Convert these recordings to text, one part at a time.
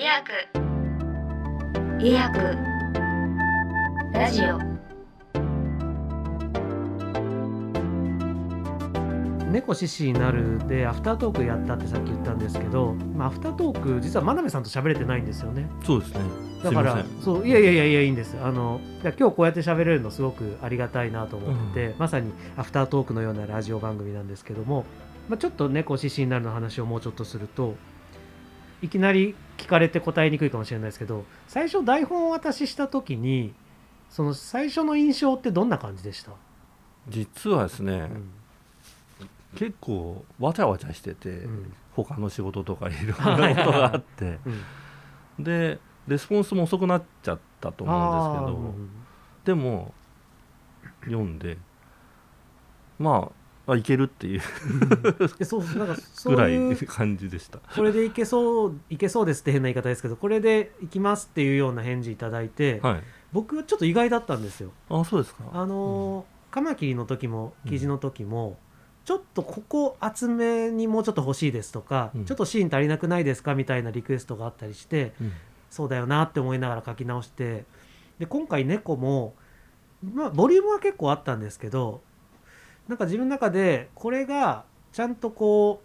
医薬医薬ラジオ。猫獅子になるでアフタートークやったってさっき言ったんですけど、まあ、アフタートーク実は真鍋さんと喋れてないんですよね。そうですね。だからそういやいやいやいやいいんです。あの今日こうやって喋れるのすごくありがたいなと思って、まさにアフタートークのようなラジオ番組なんですけども、まあ、ちょっと猫獅子になるの話をもうちょっとするといきなり聞かれて答えにくいかもしれないですけど最初台本をお渡しした時にその最初の印象ってどんな感じでした、実はですね、うん。結構わちゃわちゃしてて、うん。他の仕事とかいろんなことがあって。うん。でレスポンスも遅くなっちゃったと思うんですけど、でも読んでまああいけるっていう。でそうなんかそうぐらい感じでした。これでいけそういけそうですって変な言い方ですけどこれでいきますっていうような返事いただいて、はい、僕はちょっと意外だったんですよ。あそうですか。あのーカマキリの時も記事の時も、ちょっとここ厚めにもうちょっと欲しいですとか、うん。ちょっとシーン足りなくないですかみたいなリクエストがあったりしてうん。そうだよなって思いながら書き直してで今回猫もまあボリュームは結構あったんですけどなんか自分の中でこれがちゃんとこ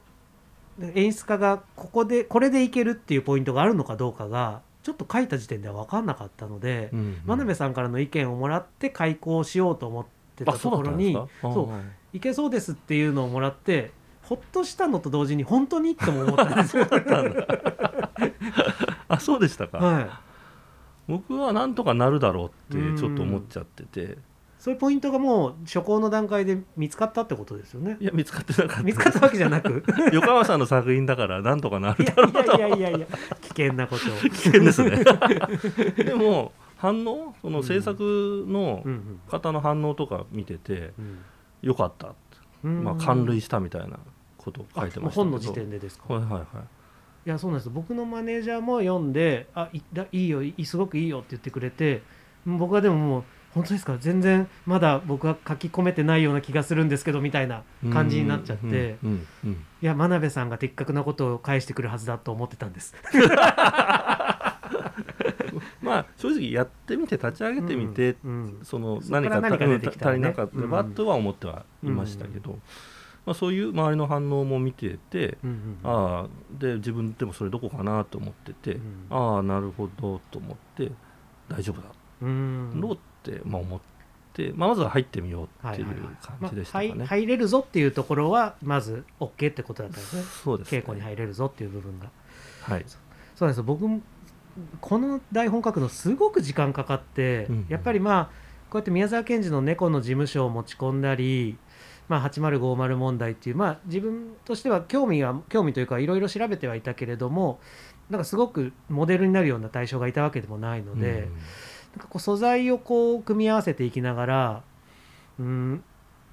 う演出家がここでこれでいけるっていうポイントがあるのかどうかがちょっと書いた時点では分かんなかったので、うんうん真鍋さんからの意見をもらって開講しようと思ってたところに。そういけそうですっていうのをもらってほっとしたのと同時に本当にっても思ったんですよ。あそうでしたか。はい僕はなんとかなるだろうってちょっと思っちゃってて、そういうポイントがもう初行の段階で見つかったってことですよね。い。や見つかってなかった。見つかったわけじゃなく。横浜さんの作品だからなんとかなるいやだろうと。いやいやいやいや危険なこと。を。危険ですね。でも反応その制作のうん方の反応とか見ててうん。よかった、うん。まあ、感涙したみたいなことを書いてました本の時点でですか？はいはいはい。いやそうなんです。僕のマネージャーも読んで「あいだいいよすごくいいよ」って言ってくれてうん僕はでももう「本当ですか？全然まだ僕は書き込めてないような気がするんですけど」みたいな感じになっちゃって。うん。うん。うん。いや真鍋さんが的確なことを返してくるはずだと思ってたんです。まあ正直やってみて立ち上げてみて、うん。うん。その何か何か出てきたらね。足りなかったばとは思ってはいましたけど、まあ、そういう周りの反応も見てて、うんうんああで自分でもそれどこかなと思ってて、うん。ああなるほどと思って大丈夫だ。うん。ろうって、まあ、思って、まあ、まずは入ってみようっていう感じでしたかね。まあ入入れるぞっていうところはまず OK ってことだったんですね。そうですね。稽古に入れるぞっていう部分が。はい。そうなんですよ。僕もこの台本書くのすごく時間かかって、うんうん。やっぱりまあこうやって宮沢賢治の猫の事務所を持ち込んだり、まあ、8050問題っていう、まあ、自分としては興味が興味というかいろいろ調べてはいたけれどもなんかすごくモデルになるような対象がいたわけでもないので、なんかこう素材をこう組み合わせていきながらうん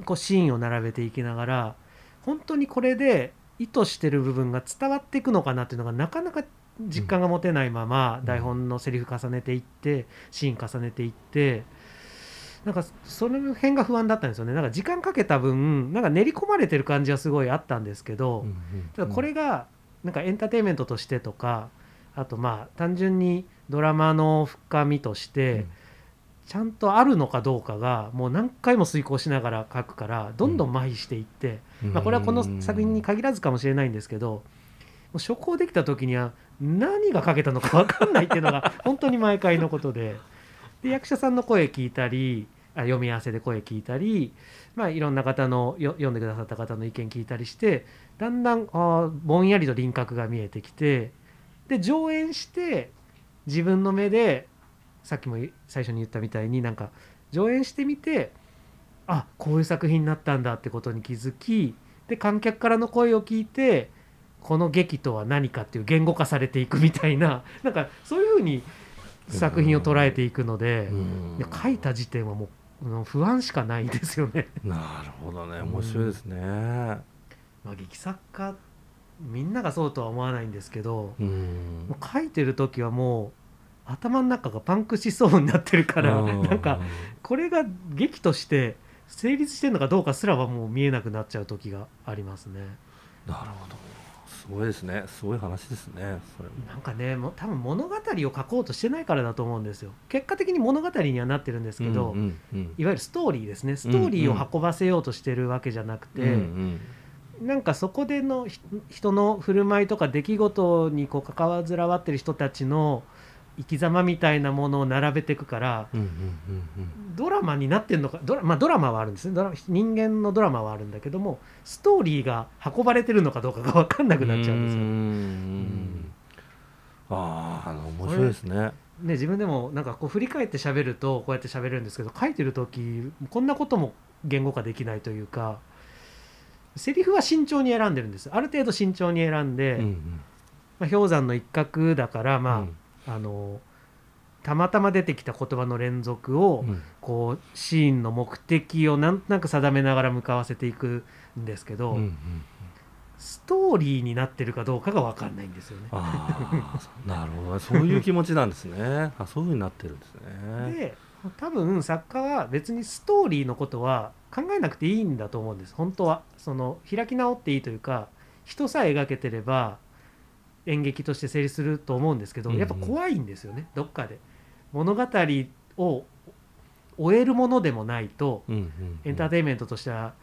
こうシーンを並べていきながら本当にこれで意図してる部分が伝わっていくのかなっていうのがなかなか実感が持てないままうん。台本のセリフ重ねていってシーン重ねていってなんかその辺が不安だったんですよね。なんか時間かけた分なんか練り込まれてる感じはすごいあったんですけど、ただこれがなんかエンターテインメントとしてとかあとまあ単純にドラマの深みとしてちゃんとあるのかどうかがもう何回も遂行しながら書くからどんどん麻痺していって、うん。まあ、これはこの作品に限らずかもしれないんですけどもう初稿できた時には何が書けたのか分かんないっていうのが 本当に毎回のことで。で役者さんの声聞いたりあ読み合わせで声聞いたり、まあ、いろんな方のよ読んでくださった方の意見聞いたりしてだんだんあーぼんやりと輪郭が見えてきてで上演して自分の目でさっきも最初に言ったみたいになんか上演してみてあこういう作品になったんだってことに気づきで観客からの声を聞いてこの劇とは何かっていう言語化されていくみたいな なんかそういうふうに作品を捉えていくので、書いた時点はもううん不安しかないんですよね。なるほどね面白いですね。まあ、劇作家みんながそうとは思わないんですけど、うん。もう書いてる時はもう頭の中がパンクしそうになってるからうん。なんかこれが劇として成立してるのかどうかすらはもう見えなくなっちゃう時がありますね。なるほど。すごいですね。すごい話ですねそれも。なんかねもう多分物語を書こうとしてないからだと思うんですよ。結果的に物語にはなってるんですけど、うんうんうん。いわゆるストーリーですね。ストーリーを運ばせようとしてるわけじゃなくて、うんうんなんかそこでのひ人の振る舞いとか出来事にこう関わずらわってる人たちの生き様みたいなものを並べていくからうんうんうんドラマになってんのかドラ,、まあ、ドラマはあるんですね。ドラ人間のドラマはあるんだけどもストーリーが運ばれてるのかどうかが分かんなくなっちゃうんですよ。ん。あああの面白いですね。ね、自分でもなんかこう振り返って喋るとこうやって喋れるんですけど書いてる時こんなことも言語化できないというかセリフは慎重に選んでるんです。ある程度慎重に選んで、うんうん。まあ、氷山の一角だから、まあうん。あのたまたま出てきた言葉の連続を、うん。こうシーンの目的をなんとなく定めながら向かわせていくんですけど、うんうんストーリーになってるかどうかが分かんないんですよね。なるほど。ねそういう気持ちなんですね。あそういうふうになってるんですね。で多分作家は別にストーリーのことは考えなくていいんだと思うんです。本当は。その開き直っていいというか人さえ描けてれば演劇として成立すると思うんですけど、うんうん。やっぱ怖いんですよね。どっかで。物語を終えるものでもないとうんうんうん。エンターテインメントとしては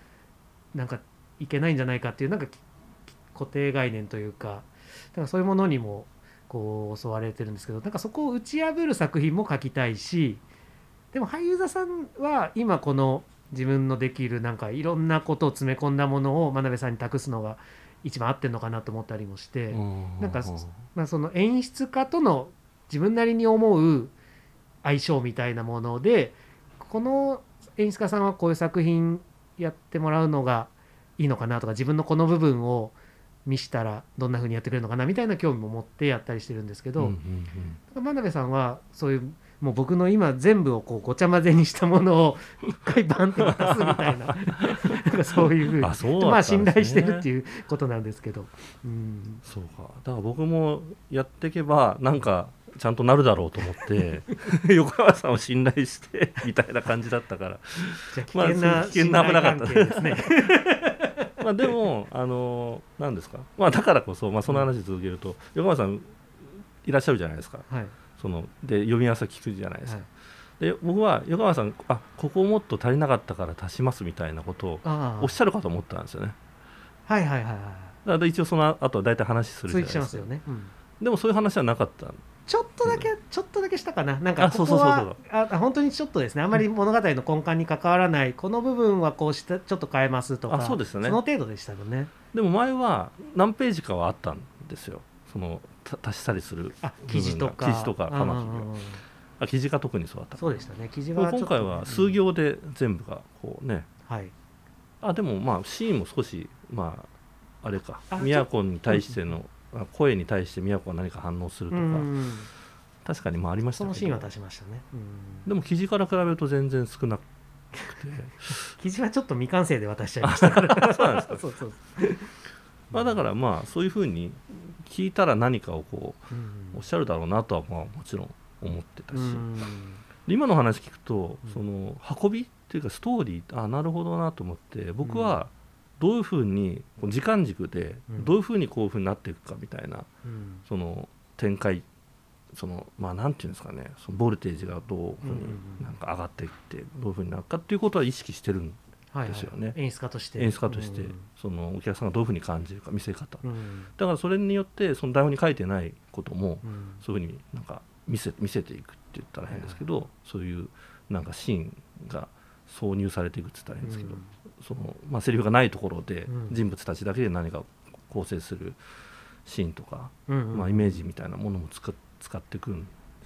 なんかいけないんじゃないかっていうなんかき固定概念というかだからそういうものにもこう襲われてるんですけどなんかそこを打ち破る作品も書きたいしでも俳優座さんは今この自分のできるなんかいろんなことを詰め込んだものを真鍋さんに託すのが一番合ってるのかなと思ったりもして、うん。なんかまあ、その演出家との自分なりに思う相性みたいなものでこの演出家さんはこういう作品やってもらうのがいいのかなとか自分のこの部分を見したらどんな風にやってくれるのかなみたいな興味も持ってやったりしてるんですけど、うんうんうん。真鍋さんはそういうもう僕の今全部をこうごちゃ混ぜにしたものを一回バンって渡すみたいな。なんかそういうふうにあそうだまあ信頼してるっていうことなんですけど、うん、そうか。だから僕もやっていけばなんかちゃんとなるだろうと思って 横川さんを信頼してみたいな感じだったから。危険なまあ危険な危なかった。ですね。まあでもあの何ですか。まあだからこそ、まあ、その話続けると、横川さんいらっしゃるじゃないですか。はいそので読み合わせ聞くじゃないですか、はい。で僕は横川さんあここもっと足りなかったから足しますみたいなことをおっしゃるかと思ったんですよね。はいはいはいはだから一応その後は大体話すいるじゃないですか。ね、うん。でもそういう話はなかった。ちょっとだけ、ちょっとだけしたかな。なんかあここはあ本当にちょっとですね。あまり物語の根幹に関わらない。この部分はこうしたちょっと変えますとかあそうですよね。その程度でしたよね。でも前は何ページかはあったんですよ。そのた足したりするあ部分が記事とか。記事とかカマキリはうんうん。うんあ記事が特にそうだった。そうでしたね。記事は今回は数行で全部がこうね。はい。あでもまあシーンも少しまああれか。あ宮古に対してのあ声に対して宮古が何か反応するとか、うん確かにまあありましたけど。そのシーンは足しましたね、うん。でも記事から比べると全然少なくて。記事はちょっと未完成で渡しちゃいましたから。そうなんですか。そうそう。まあだからまあそういうふうに聞いたら何かをこううん。おっしゃるだろうなとはまあもちろん思ってたし、今の話聞くと、うん。その運びっていうかストーリーあなるほどなと思って僕はどういうふうに時間軸でうん。どういうふうにこういうふうになっていくかみたいなうん。その展開そのまあなんていうんですかねそのボルテージがどういうふうになんか上がっていってどういうふうになるかっていうことは意識してるんはいはいですよね。演出家として。演出家として、うん。そのお客さんがどういうふうに感じるか見せ方。うん。だからそれによってその台本に書いてないこともうん。そういうふうになんか見せ見せていくって言ったら変ですけど、そういうなんかシーンが挿入されていくって言ったら変ですけど、そのまあセリフがないところでうん。人物たちだけで何か構成するシーンとか、まあ、イメージみたいなものも使使ってくる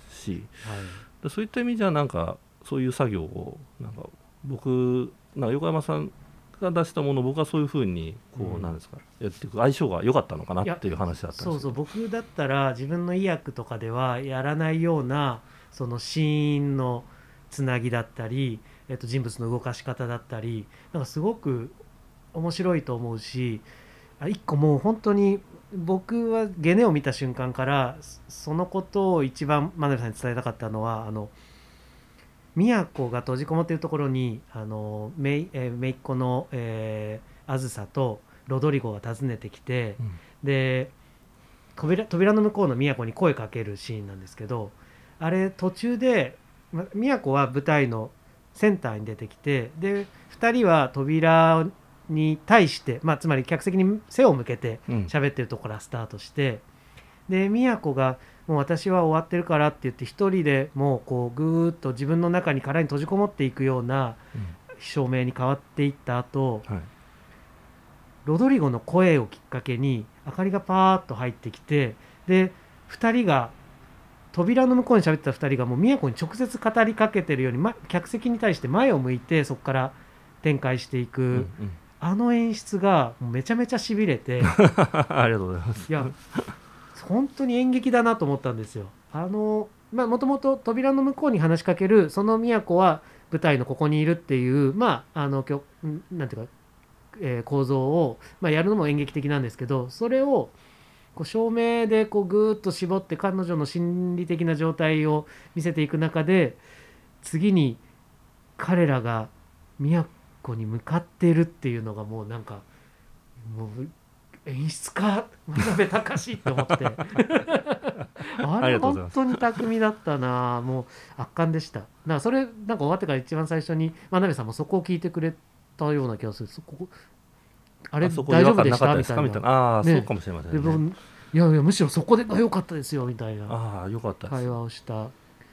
しはい。でそういった意味じゃなんかそういう作業をなんか僕なんか横山さんが出したものを僕はそういうふうにこう、うん。なんですかやっていく相性が良かったのかなっていう話だったんですそうそう僕だったら自分の意訳とかではやらないようなそのシーンのつなぎだったり、えっと、人物の動かし方だったりなんかすごく面白いと思うしあ一個もう本当に僕はゲネを見た瞬間からそそのことを一番真鍋さんに伝えたかったのはあの宮子が閉じこもっているところにあのめい、えー、姪っ子の、えー、あずさとロドリゴが訪ねてきて、うん。で扉扉の向こうの都に声かけるシーンなんですけどあれ途中でま都は舞台のセンターに出てきてで2人は扉に対して、まあ、つまり客席に背を向けてうん。喋ってるところからスタートしてで都が「もう私は終わってるから」って言って一人でもうこうぐーっと自分の中に殻に閉じこもっていくような照明に変わっていった後はい。ロドリゴの声をきっかけに明かりがパーッと入ってきてで2人が扉の向こうに喋ってた2人がもう都に直接語りかけてるように、ま、客席に対して前を向いてそこから展開していく、うんうん。あの演出がめちゃめちゃしびれて ありがとうございます。いや本当に演劇だなと思ったんですよ。あのまあもともと扉の向こうに話しかけるその都は舞台のここにいるっていうまああのなんていうか、えー構造を、まあ、やるのも演劇的なんですけどそれをこう照明でこうぐーっと絞って彼女の心理的な状態を見せていく中で次に彼らが都に向かっているっていうのがもうなんかもう演出家渡辺隆って思って。あれ本当に巧みだったな。もう圧巻でした。だからそれなんか終わってから一番最初に真鍋さんもそこを聞いてくれたような気がする。そこあれ大丈夫でした？みたいな。ああ、ね。そうかもしれませんね。いやいやむしろそこでが良かったですよみたいな。ああよかった会話をした。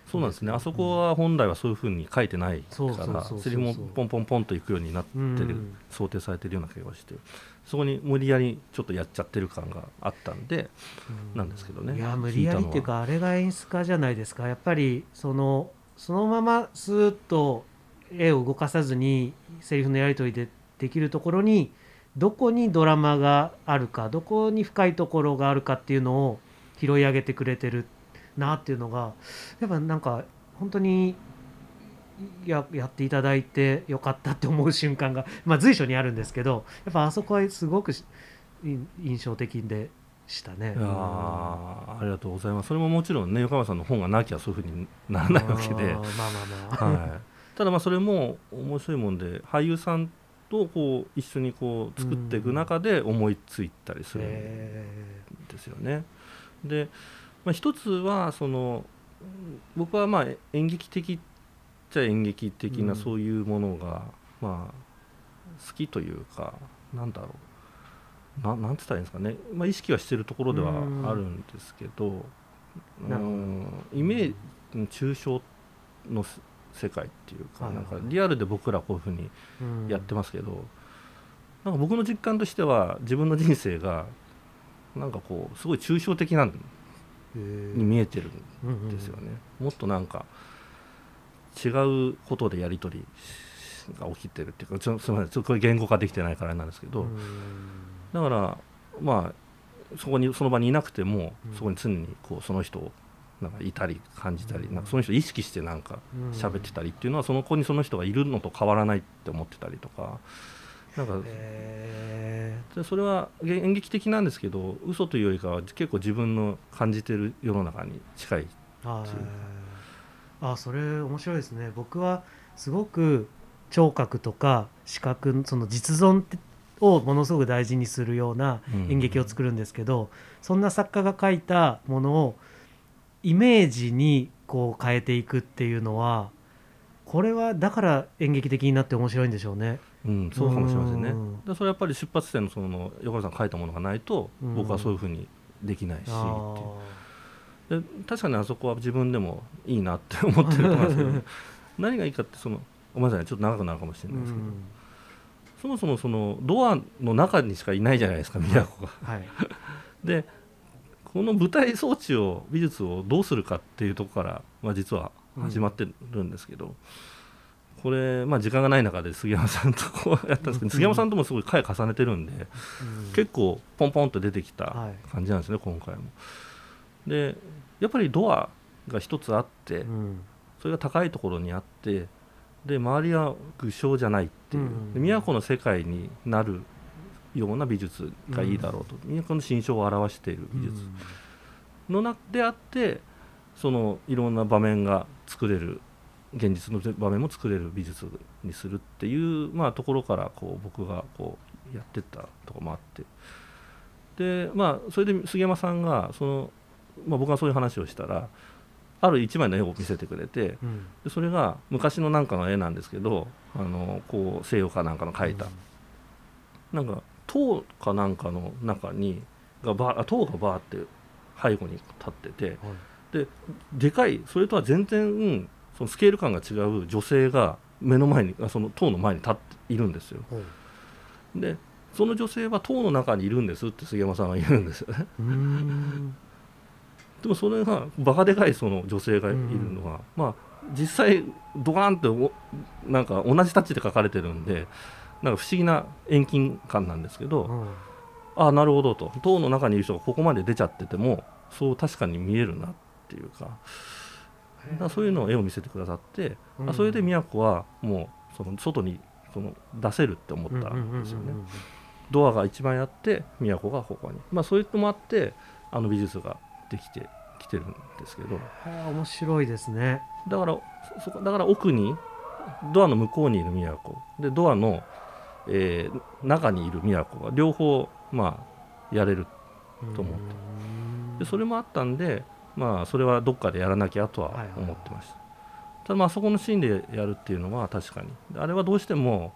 そうなんですね。あそこは本来はそういうふうに書いてないからセリフもポンポンポンといくようになってうるん。想定されてるような気がしてそこに無理やりちょっとやっちゃってる感があったんでなんですけどね。いや無理やりっていうかあれが演出家じゃないですか。やっぱりそのそのままスーッと絵を動かさずにセリフのやり取りでできるところにどこにドラマがあるかどこに深いところがあるかっていうのを拾い上げてくれてるなっていうのがやっぱなんか本当にややっていただいてよかったって思う瞬間が、まあ、随所にあるんですけどやっぱあそこはすごく印象的でしたね。いやーありがとうございます。それももちろんね横山さんの本がなきゃそういうふうにならないわけで。まあまあまあ、はい、ただまあそれも面白いもんで俳優さんとこう一緒にこう作っていく中で思いついたりするんへですよね。で、まあ、一つはそのうん僕はまあ演劇的っちゃ演劇的うなん。そういうものがまあ好きというかなんだろう。ななんて言ったらいいんですかね、まあ、意識はしてるところではあるんですけどうんイメージ抽象のせ世界っていうかはいなんかリアルで僕らこういうふうにうん。やってますけど、なんか僕の実感としては自分の人生がなんかこうすごい抽象的なに見えてるうんうんん。ですよね、もっとなんか違うことでやり取りが起きてるっていうかちょすみませんちょこれ言語化できてないからなんですけど、うん。だからまあそこにその場にいなくても、うん。そこに常にこうその人をなんかいたり感じたり、うん。なんかその人を意識してなんかうん。喋ってたりっていうのはその子にその人がいるのと変わらないって思ってたりとかなんかそれは演劇的なんですけど嘘というよりかは結構自分の感じてる世の中に近いーはいあそれ面白いですね。僕はすごく聴覚とか視覚その実存をものすごく大事にするような演劇を作るんですけど、そんな作家が書いたものをイメージにこう変えていくっていうのはこれはだから演劇的になって面白いんでしょうね。うん、そうかもしれませんね。うん。でそれはやっぱり出発点のその横山さんが書いたものがないとうん。僕はそういうふうにできないしっていう。あで確かにあそこは自分でもいいなって思ってると思いますけど。何がいいかってそのごめんなさいちょっと長くなるかもしーれないですけど、うん。そもそもそのドアの中にしかいないじゃないですか宮古が。はいでこの舞台装置を美術をどうするかっていうところから、まあ、実は始まってるんですけど、これ、まあ、時間がない中で杉山さんとこうやったんですけど、うん。杉山さんともすごい回重ねてるんで、うん。結構ポンポンと出てきたはい。感じなんですね、今回も。でやっぱりドアが一つあって、うん。それが高いところにあってで周りは具象じゃないっていう、都の世界になるような美術がいいだろうと、都の心象を表している美術。の中であってそのいろんな場面が作れる現実の場面も作れる美術にするっていう、まあ、ところからこう僕がこうやってったところもあって。でまあそれで杉山さんがその、まあ、僕がそういう話をしたらある一枚の絵を見せてくれてうん。でそれが昔のなんかの絵なんですけどあのこう西洋かなんかの描いた、なんか塔かなんかの中にがバ塔がバーって背後に立っててはい。でかいそれとは全然、うんそのスケール感が違う女性が目の前にあその塔の前に立っているんですよ。ほうでその女性は塔の中にいるんですって杉山さんは言うんですよねでもそれがバカでかいその女性がいるのは、まあ実際ドカーンっておなんか同じタッチで描かれてるんでなんか不思議な遠近感なんですけど、うん。ああなるほどと。塔の中にいる人がここまで出ちゃっててもそう確かに見えるなっていうかだからそういうのを絵を見せてくださって、うん。あそれで宮子はもうその外にその出せるって思ったんですよね。ドアが一番あって宮子がここに、まあ、そういうのもあってあの美術ができてきてるんですけど。面白いですね。だからそそだから奥にドアの向こうにいる宮子でドアの、えー中にいる宮子が両方まあやれると思って。でそれもあったんでまあそれはどっかでやらなきゃとは思ってました、ただまあそこのシーンでやるっていうのは確かに。あれはどうしても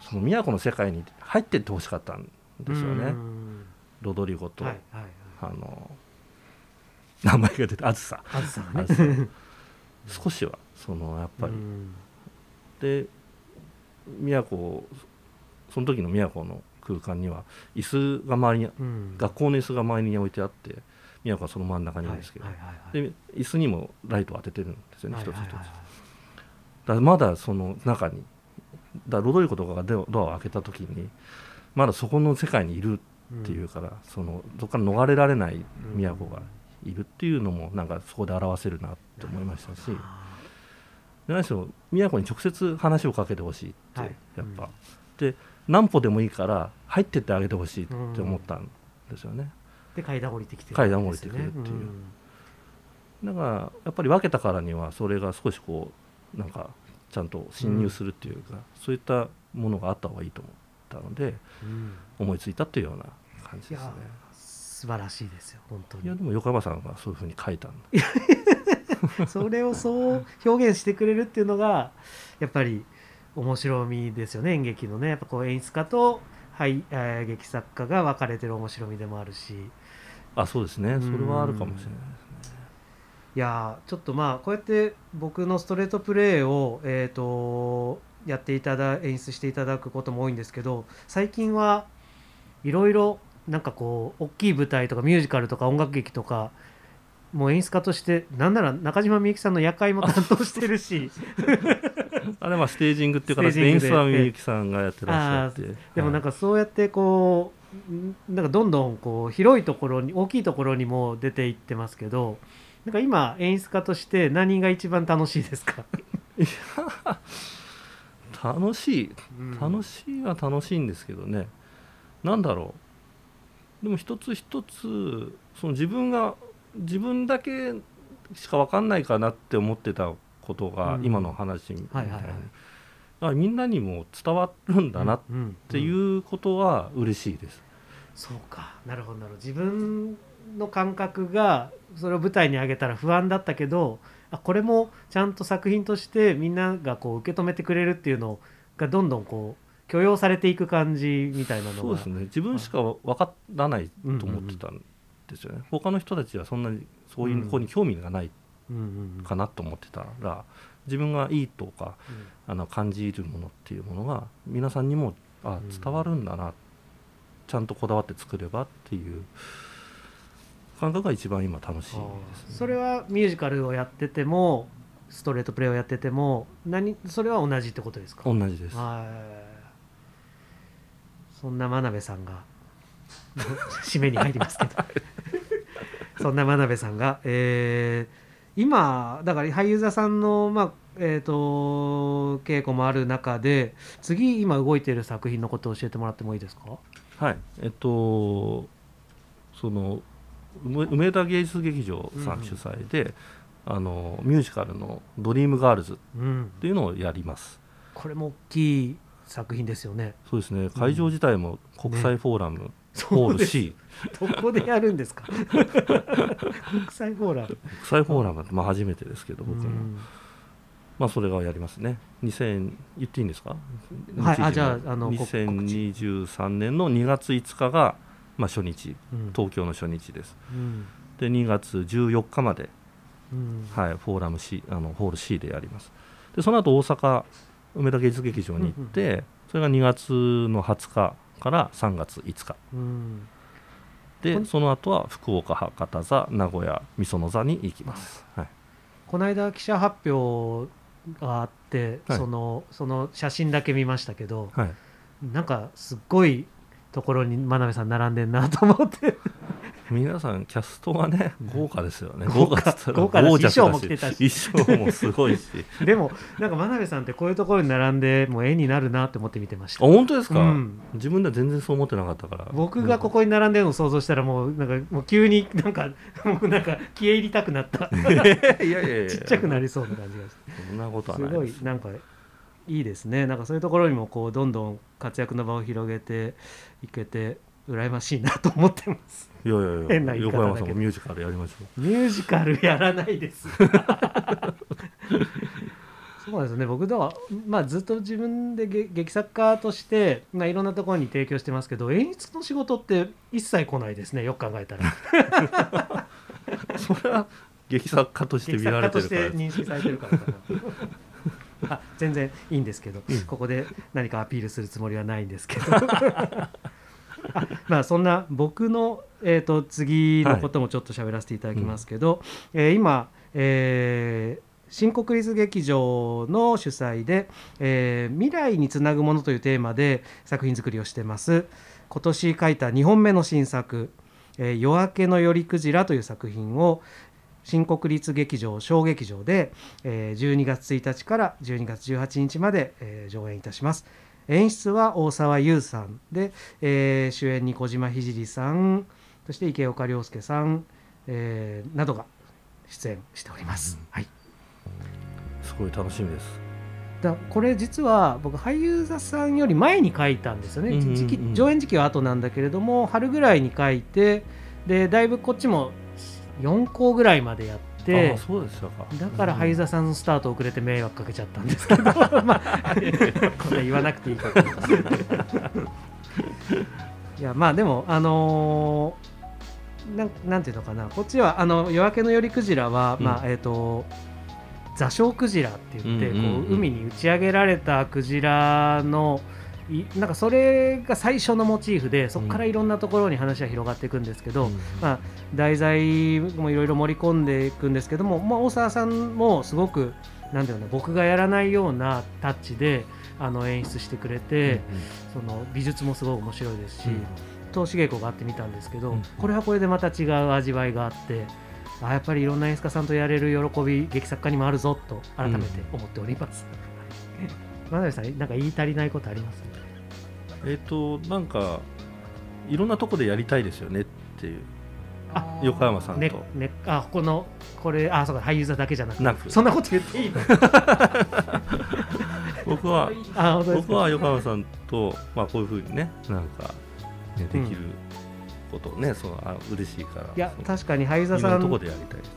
その宮子の世界に入ってってほしかったんですよね、うん。ロドリゴと、はいはいはい。あの名前が出てあずさ。あずさんね。あずさ。少しはそのやっぱり、うん。で宮古その時の宮古の空間には椅子が周りにうん。学校の椅子が周りに置いてあって宮古はその真ん中にいるんですけど、はいはいはい。はいで椅子にもライトを当ててるんですよね、一つ一つはいはい。はいだまだその中にだロドリゴとかがドアを開けた時にまだそこの世界にいるっていうから、そのそこから逃れられない宮古がいるっていうのもなんかそこで表せるなって思いましたし、で何しろ宮古に直接話をかけてほしいって、はい。やっぱ、で何歩でもいいから入ってってあげてほしいって思ったんですよね、で階段降りてきて階段降りてくるっていう。だからやっぱり分けたからにはそれが少しこうなんかちゃんと侵入するっていうか、そういったものがあった方がいいと思ったのでうん。うん思いついたっていうような感じですね素晴らしいですよ本当に。いやでも横山さんがそういうふうに書いたんだ それをそう表現してくれるっていうのがやっぱり面白みですよね演劇のね。やっぱこう演出家と、はいえー劇作家が分かれてる面白みでもあるし。あそうですね。それはあるかもしれないですね。いやーちょっとまあこうやって僕のストレートプレーを、えー、とやっていただ演出していただくことも多いんですけど最近はいろいろなんかこう大きい舞台とかミュージカルとか音楽劇とかもう演出家としてなんなら中島みゆきさんの夜会も担当してるし。あれはステージングっていう形でで。演出はみゆきさんがやってらっしゃってでもなんかかそうやってこうんなんかどんどんこう広いところに大きいところにも出ていってますけどなんか今演出家として何が一番楽しいですか、楽しい。楽しいは楽しいんですけどね。なんだろうでも一つ一つその自分が自分だけしか分かんないかなって思ってたことがうん。今の話みたいに、はいはいはい。あみんなにも伝わるんだなっっていうことは嬉しいです。そうか。なるほどなるほど。自分の感覚がそれを舞台に上げたら不安だったけどあこれもちゃんと作品としてみんながこう受け止めてくれるっていうのがどんどんこう許容されていく感じみたいなのが。そうですね。自分しか分からないと思ってたんですよね、他の人たちはそんなにそういう子に興味がないうんうんうんかなと思ってたら自分がいいとかあの感じるものっていうものが皆さんにもあうん。伝わるんだな、ちゃんとこだわって作ればっていう感覚が一番今楽しいです、ね、それはミュージカルをやっててもストレートプレーをやってても何それは同じってことですか？同じです。はいそんな真鍋さんが 締めに入りますけど。そんな真鍋さんが、えー今だから俳優座さんの、まあえー、と稽古もある中で次今動いている作品のことを教えてもらってもいいですか？はい。えっとその梅梅田芸術劇場さん主催で、あのミュージカルの「ドリームガールズ」っうん、ていうのをやります。これも大きい作品ですよね。そうですね。会場自体も国際フォーラムホール C どこでやるんですか？国際フォーラム。国際フォーラムってまあ初めてですけど僕も、うん。まあそれがやりますね。2000言っていいんですか？はい。あじゃああのこ2023年の2月5日がまあ初日。うん。東京の初日です。うん。で2月14日まで、うん。はい、フォーラム C あのホール C でやります。でその後大阪梅田芸術劇場に行って、それが2月の20日から3月5日。うん。こでんその後は福岡博多座名古屋御園座に行きます、はい、この間記者発表があって、はい。そのその写真だけ見ましたけどはい、なんかすっごいところに真鍋さん並んでんなと思って皆さんキャストがね豪華ですよね。豪華。豪華だし衣装も着てたし。衣装もすごいし。でもなんか真鍋さんってこういうところに並んでもう絵になるなって思って見てました。あ本当ですか、うん。自分では全然そう思ってなかったから。僕がここに並んでるのを想像したらもうなんかもう急になんか もうなんか消え入りたくなった。いやいやいやちっちゃくなりそうな感じがして。そんなことはすないですごいなんかいいですね。なんかそういうところにもこうどんどん活躍の場を広げていけて羨ましいなと思ってます。いやいやい 変なや言い方だけど。ミュージカルやりましょミュージカルやらないです。そうですね。僕だは、まあ、ずっと自分で劇劇作家として、まあ、いろんなところに提供してますけど演出の仕事って一切来ないですね。よく考えたら。う それは劇作家として見られてるから認識されてるからかな。あ全然いいんですけど、うん。ここで何かアピールするつもりはないんですけど。あ まあそんな僕の、えー、と次のこともちょっと喋らせていただきますけど、えー今、えー新国立劇場の主催で、えー未来につなぐもの」というテーマで作品作りをしてます。今年書いた2本目の新作「えー夜明けの夜クジラ」という作品を新国立劇場小劇場で、えー12月1日から12月18日まで、えー上演いたします演出は大沢優さん。で、えー主演に小島聖さん。そして池岡亮介さん、えーなどが出演しております、はい。すごい楽しみです。だこれ実は僕俳優座さんより前に書いたんですよね、うんうんうん時期上演時期は後なんだけれども春ぐらいに書いてでだいぶこっちも4校ぐらいまでやっあてしたか。だから俳優座さんのスタート遅れて迷惑かけちゃったんですけど まあこんな言わなくていいかと。思いますいやまあでもあのーなんなんていうのかな。こっちはあの夜明けの夜クジラは、うん。まあえっ、と座礁クジラって言って、こう海に打ち上げられたクジラのいなんかそれが最初のモチーフでそこからいろんなところに話は広がっていくんですけど、うん。まあ、題材もいろいろ盛り込んでいくんですけども、まあ、大沢さんもすごくなんだろうな僕がやらないようなタッチであの演出してくれて、その美術もすごい面白いですし、投資稽古があってみたんですけど、うん。これはこれでまた違う味わいがあってあやっぱりいろんな演出家さんとやれる喜び劇作家にもあるぞと改めて思っております。真鍋さんなんか言い足りないことあります？えっ、となんかいろんなとこでやりたいですよねっていう。あ横山さんと、ねね、あこのこれあそうか俳優座だけじゃなくて。なく。そんなこと言っていいの？僕はあ僕は横山さんと、まあ、こういうふうにねなんか、ね、できることね、そのあ嬉しいから。いや確かに俳優座さん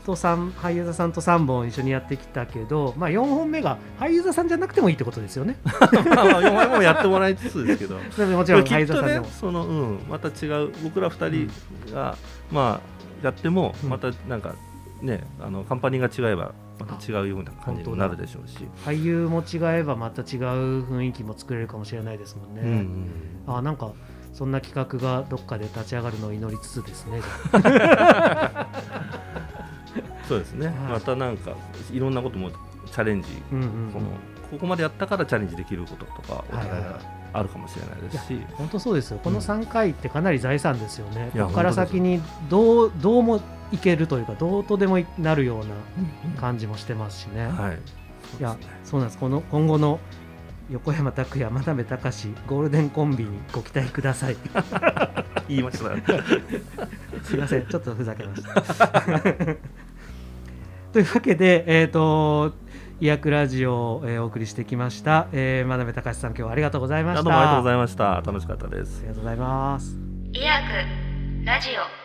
と三俳優座さんと3本一緒にやってきたけど、まあ、4本目が俳優座さんじゃなくてもいいってことですよね。まあまあ4枚もやってもらいつつですけど。でももちろん俳優座さんでも。ねその、うん、また違う僕ら2人が、まあやってもうん。またなんかねあのカンパニーが違えばまた違うような感じになるでしょうし、俳優も違えばまた違う雰囲気も作れるかもしれないですもんね。うんうん。あなんかそんな企画がどっかで立ち上がるのを祈りつつですね。そうですね、はい。またなんかいろんなこともチャレンジ、うんうんうん。このここまでやったからチャレンジできることとかあるかもしれないですし、本当そうですよ。このうん3回ってかなり財産ですよね。いやここから先にどうどうもいけるというかどうとでもなるような感じもしてますしね。はい。いやそうなんです。この今後の横山拓也真鍋隆ゴールデンコンビにご期待ください。言いました。すいませんちょっとふざけました。というわけでえっ、と医薬ラジオを、えーお送りしてきました、えー、真鍋隆さん今日はありがとうございました。どうもありがとうございました。楽しかったです。ありがとうございます。医薬ラジオ